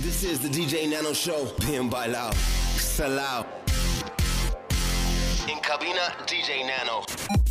This is the DJ Nano Show. Bien bailao. Salao. In cabina, DJ Nano.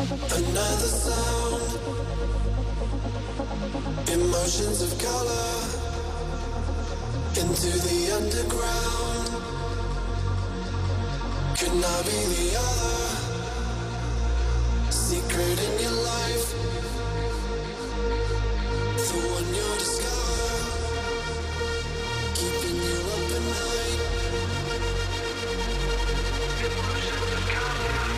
Another sound. Emotions of color. Into the underground. Could not be the other. Secret in your life. The one you're discover. Keeping you up at night. Emotions of color.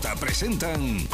Presentan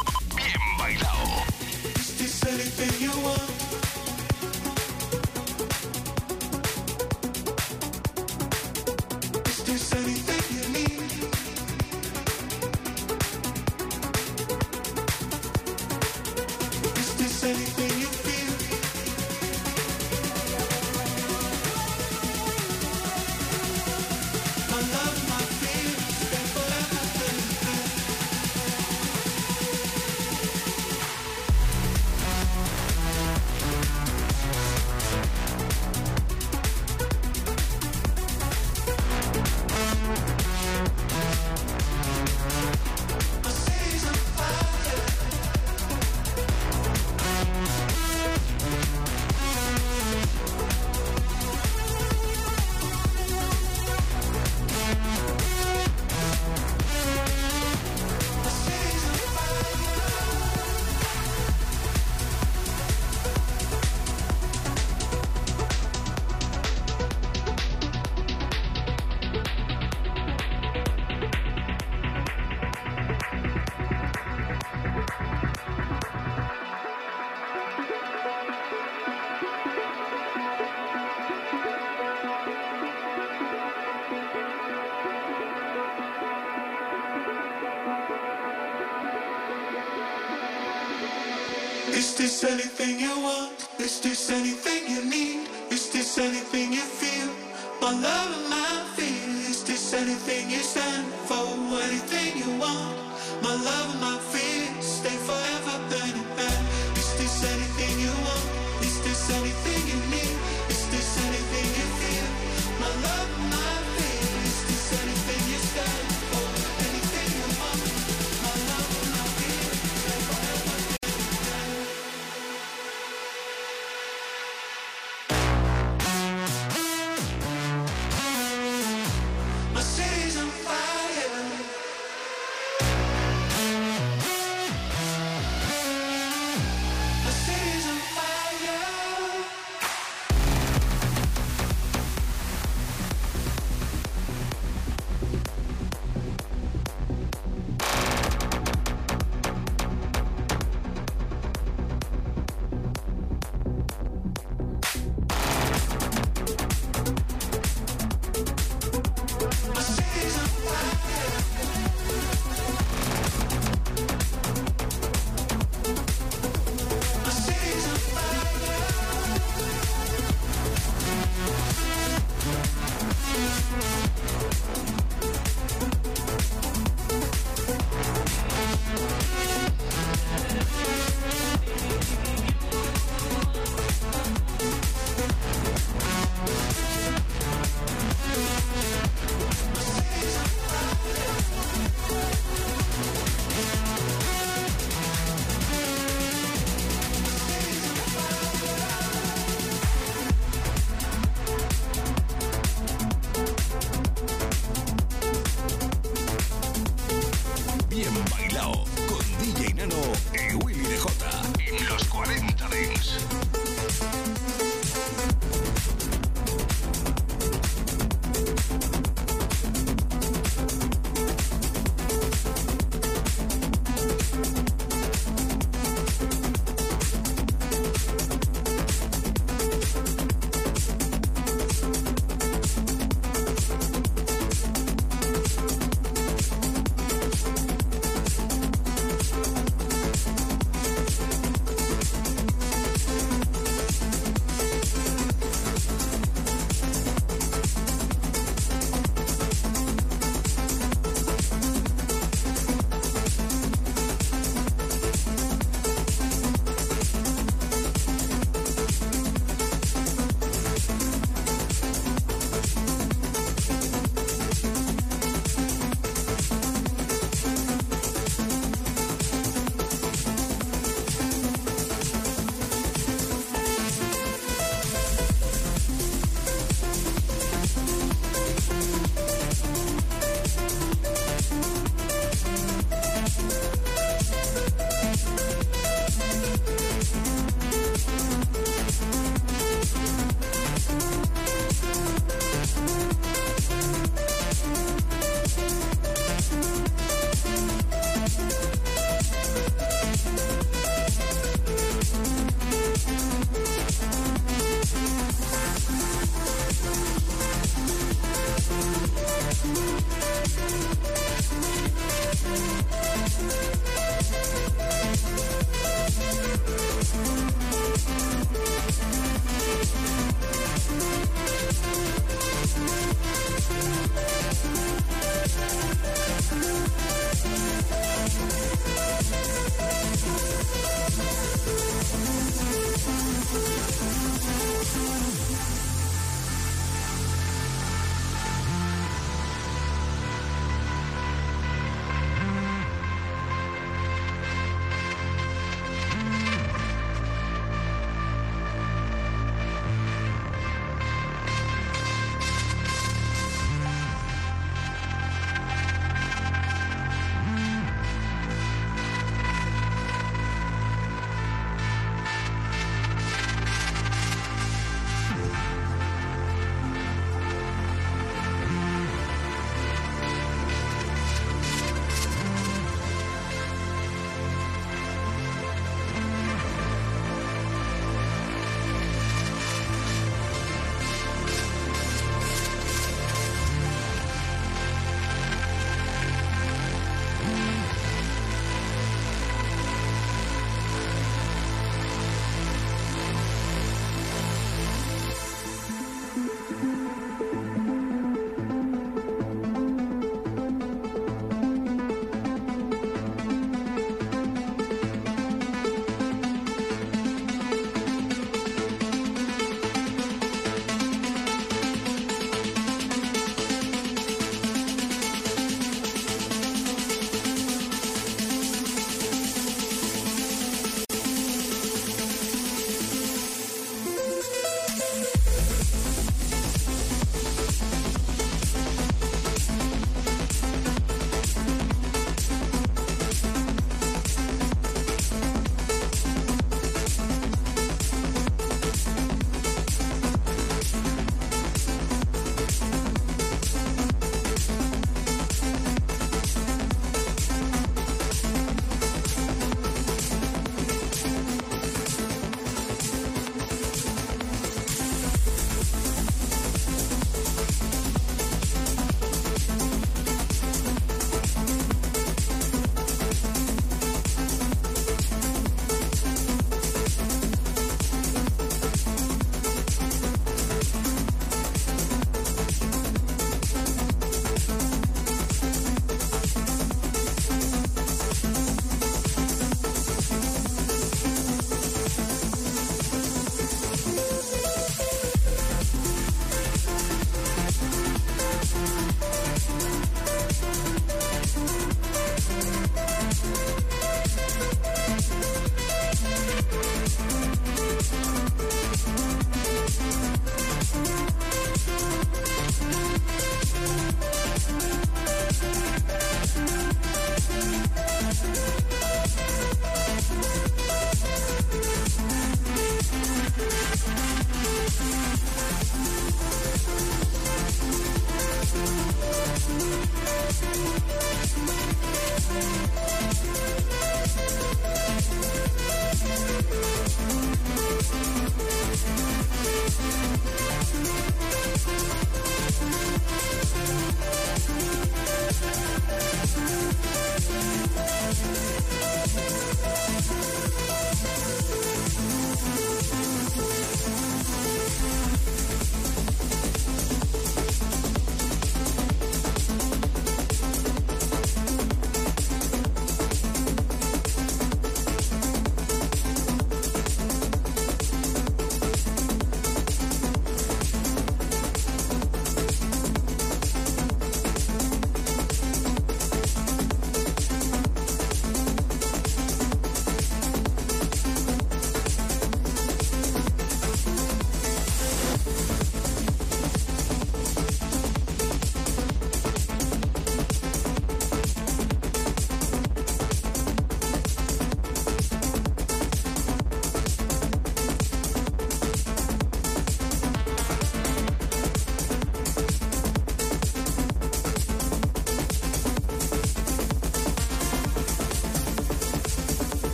Is this anything you want? Is this anything you need? Is this anything you feel? My love and my fear. Is this anything you stand for? Anything you want? My love and my fear.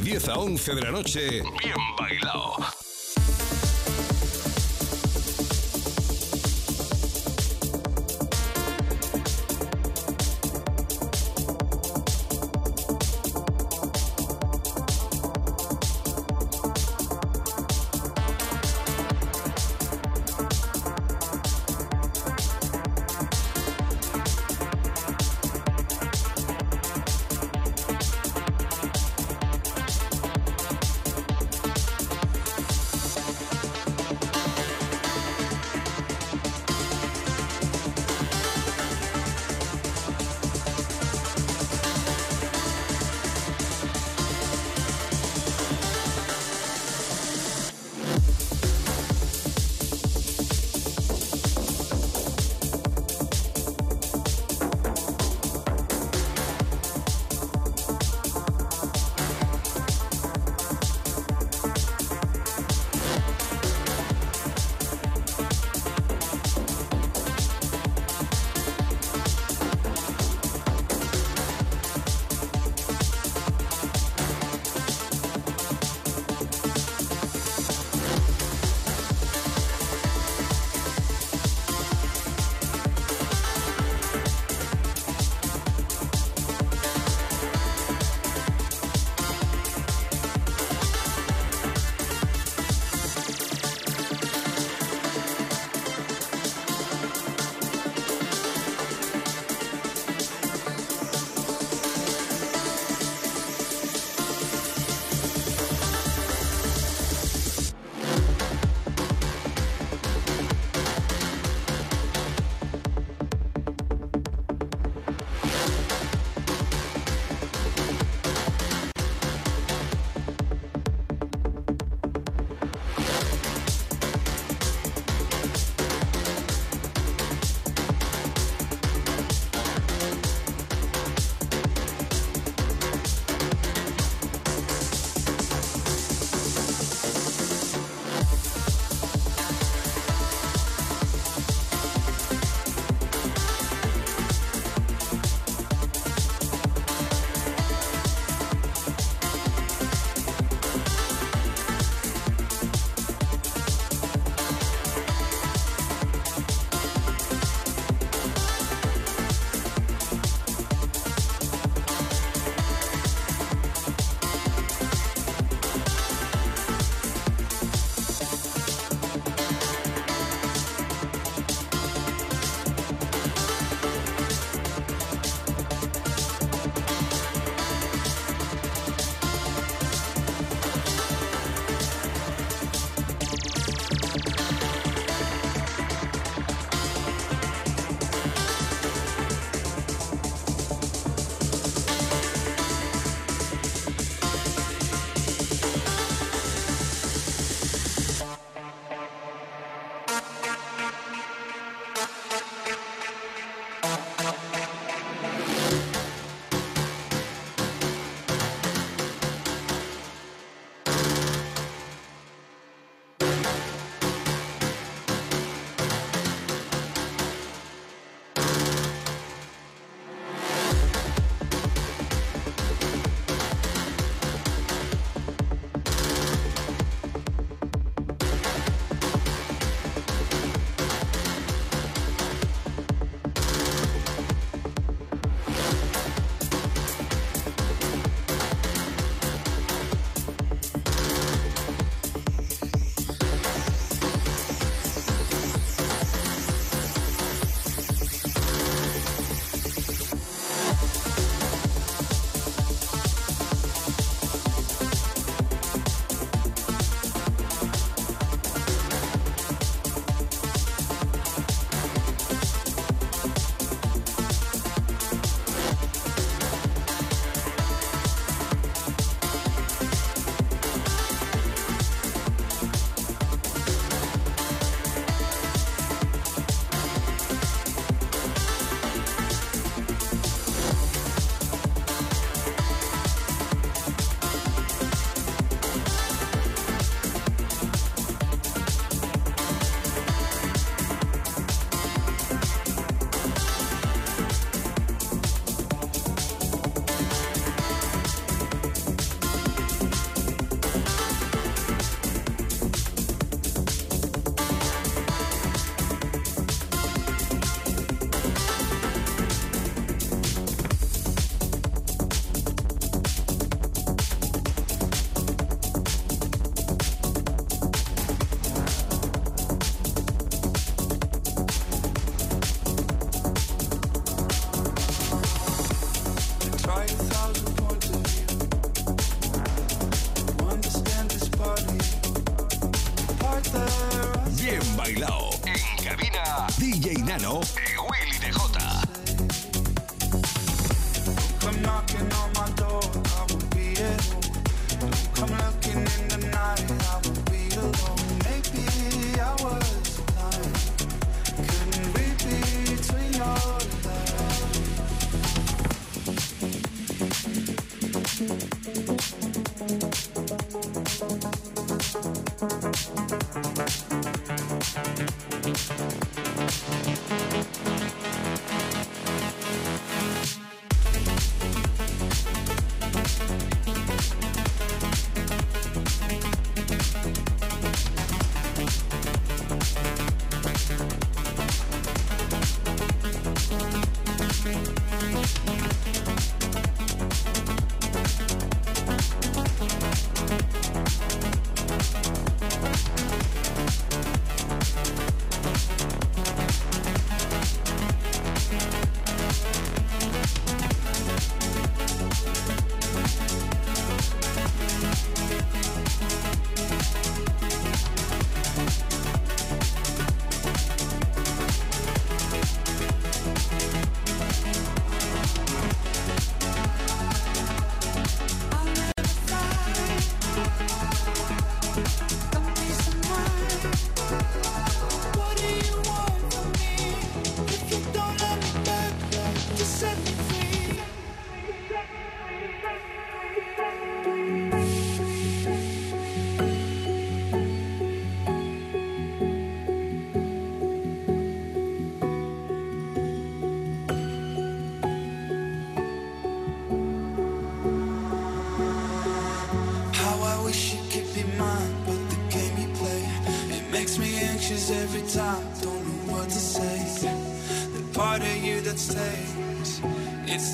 De 10 a 11 de la noche,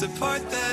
the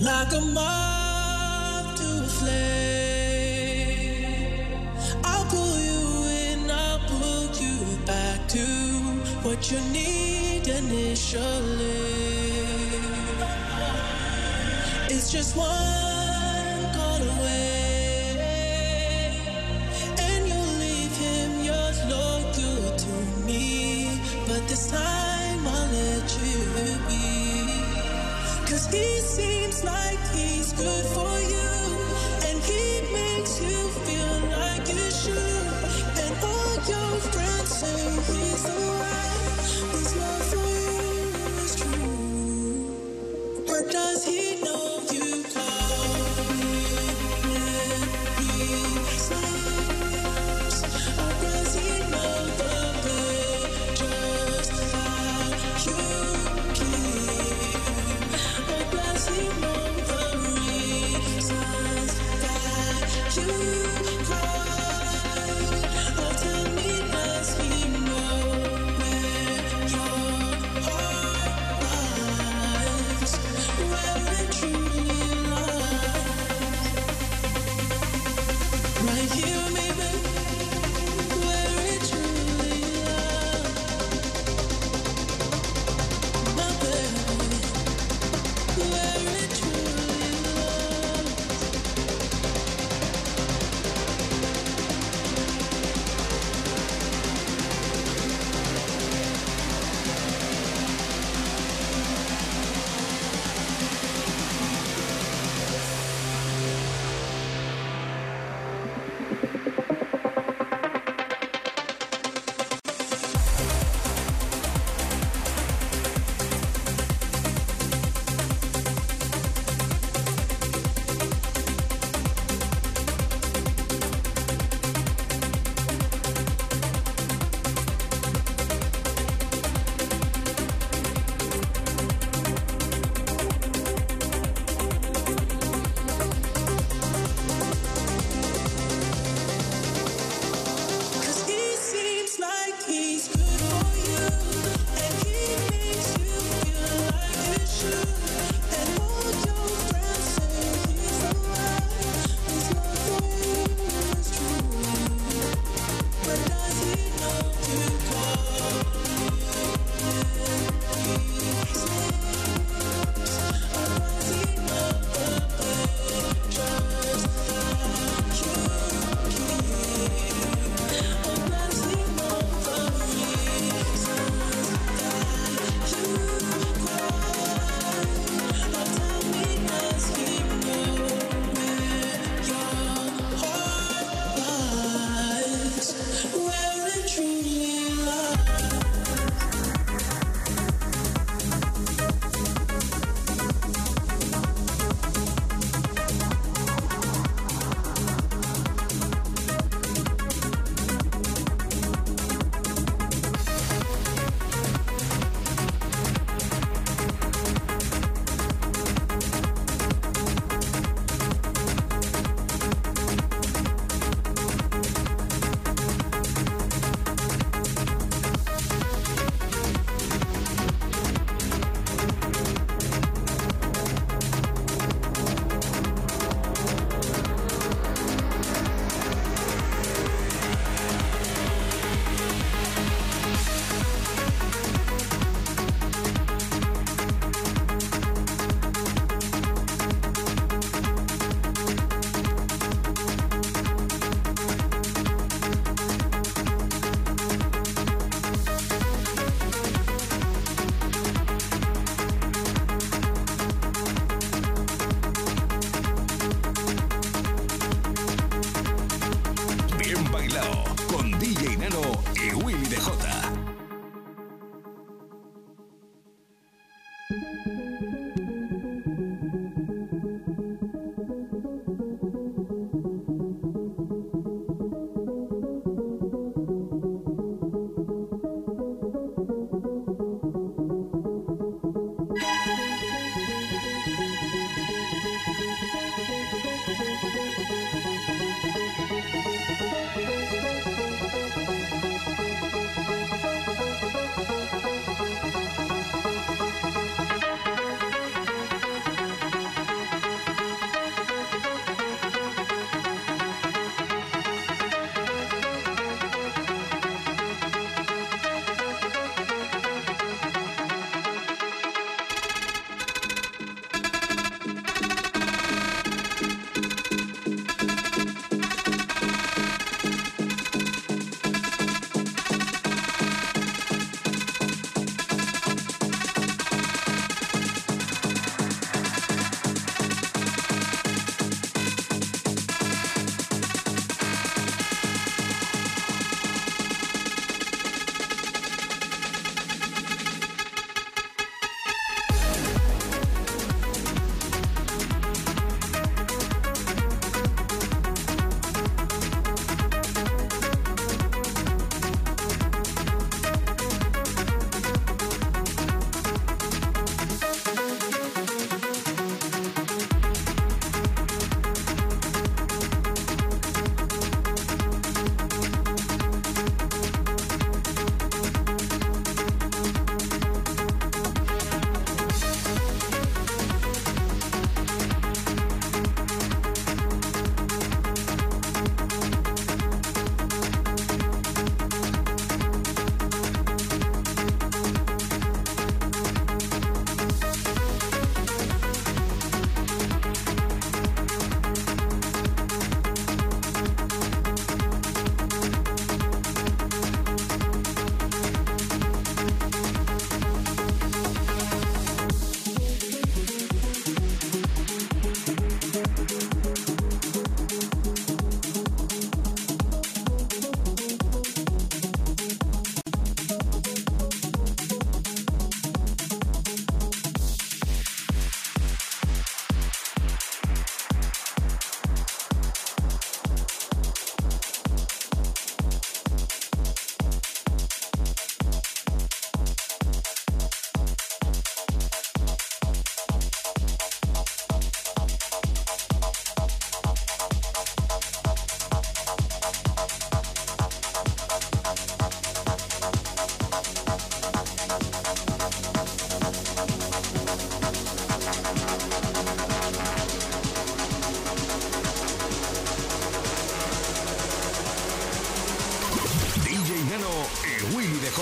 like a moth to a flame. I'll pull you in, I'll pull you back to what you need initially. It's just one. stood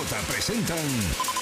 presenta presentan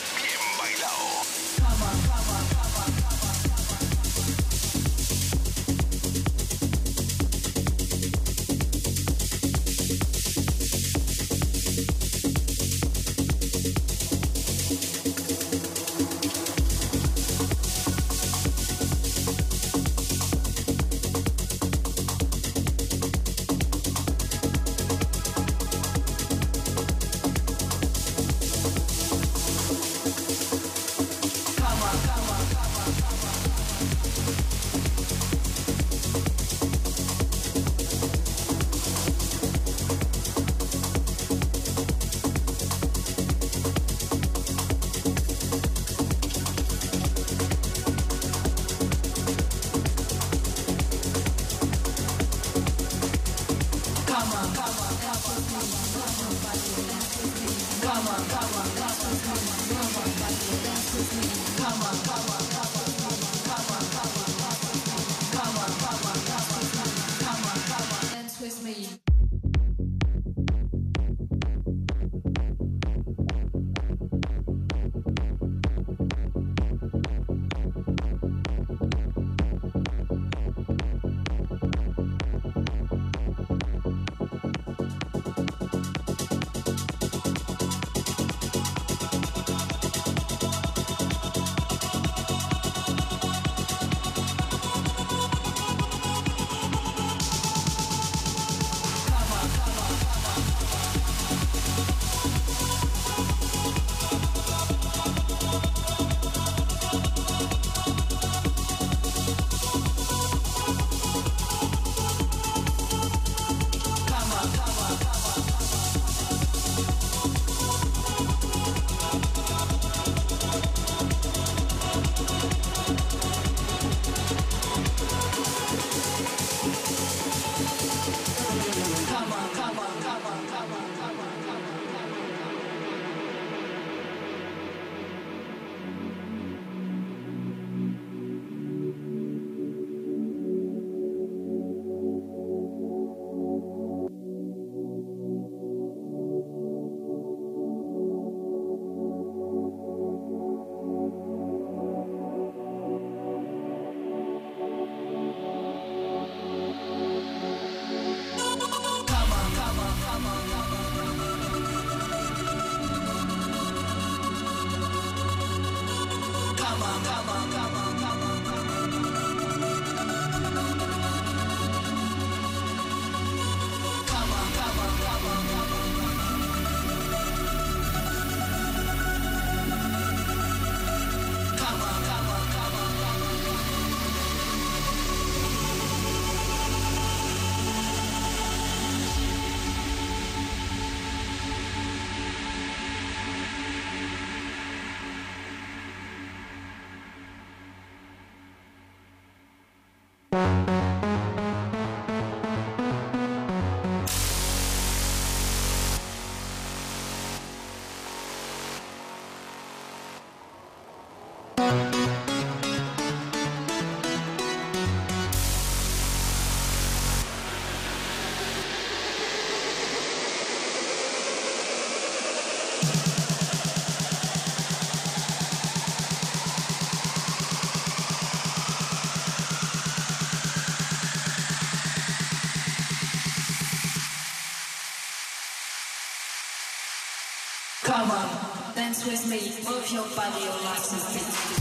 me, move your body, oh, your legs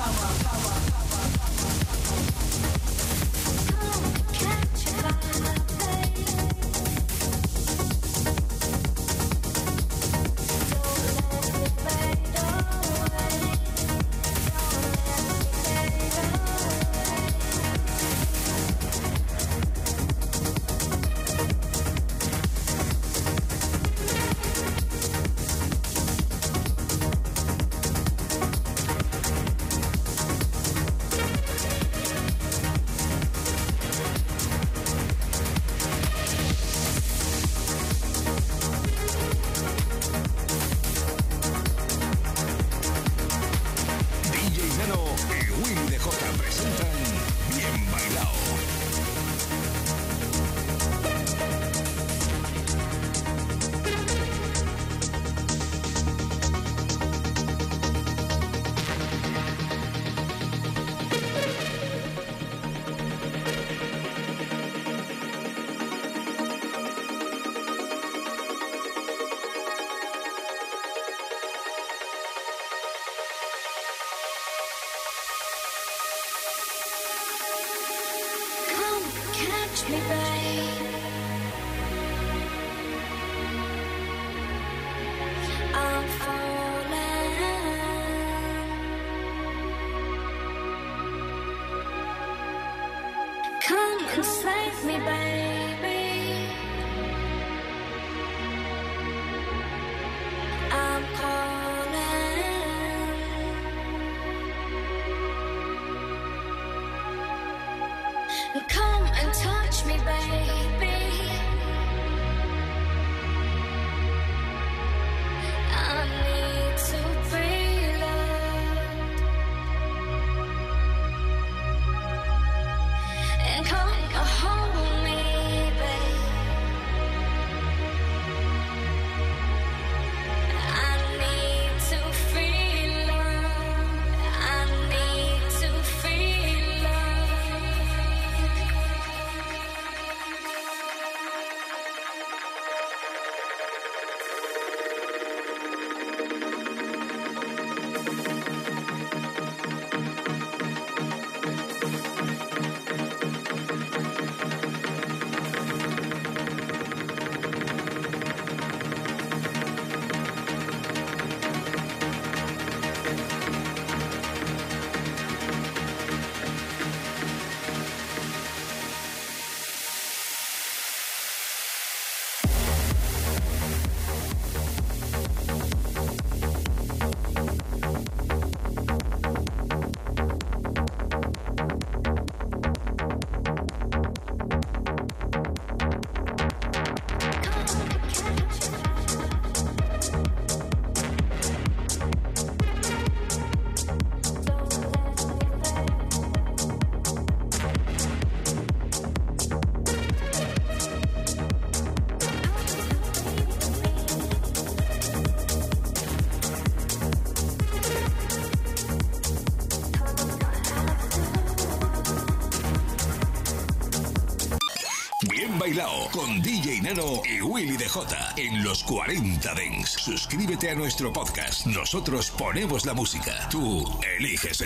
power, power, power. Y Willy DJ en los 40 Dents. Suscríbete a nuestro podcast. Nosotros ponemos la música. Tú eliges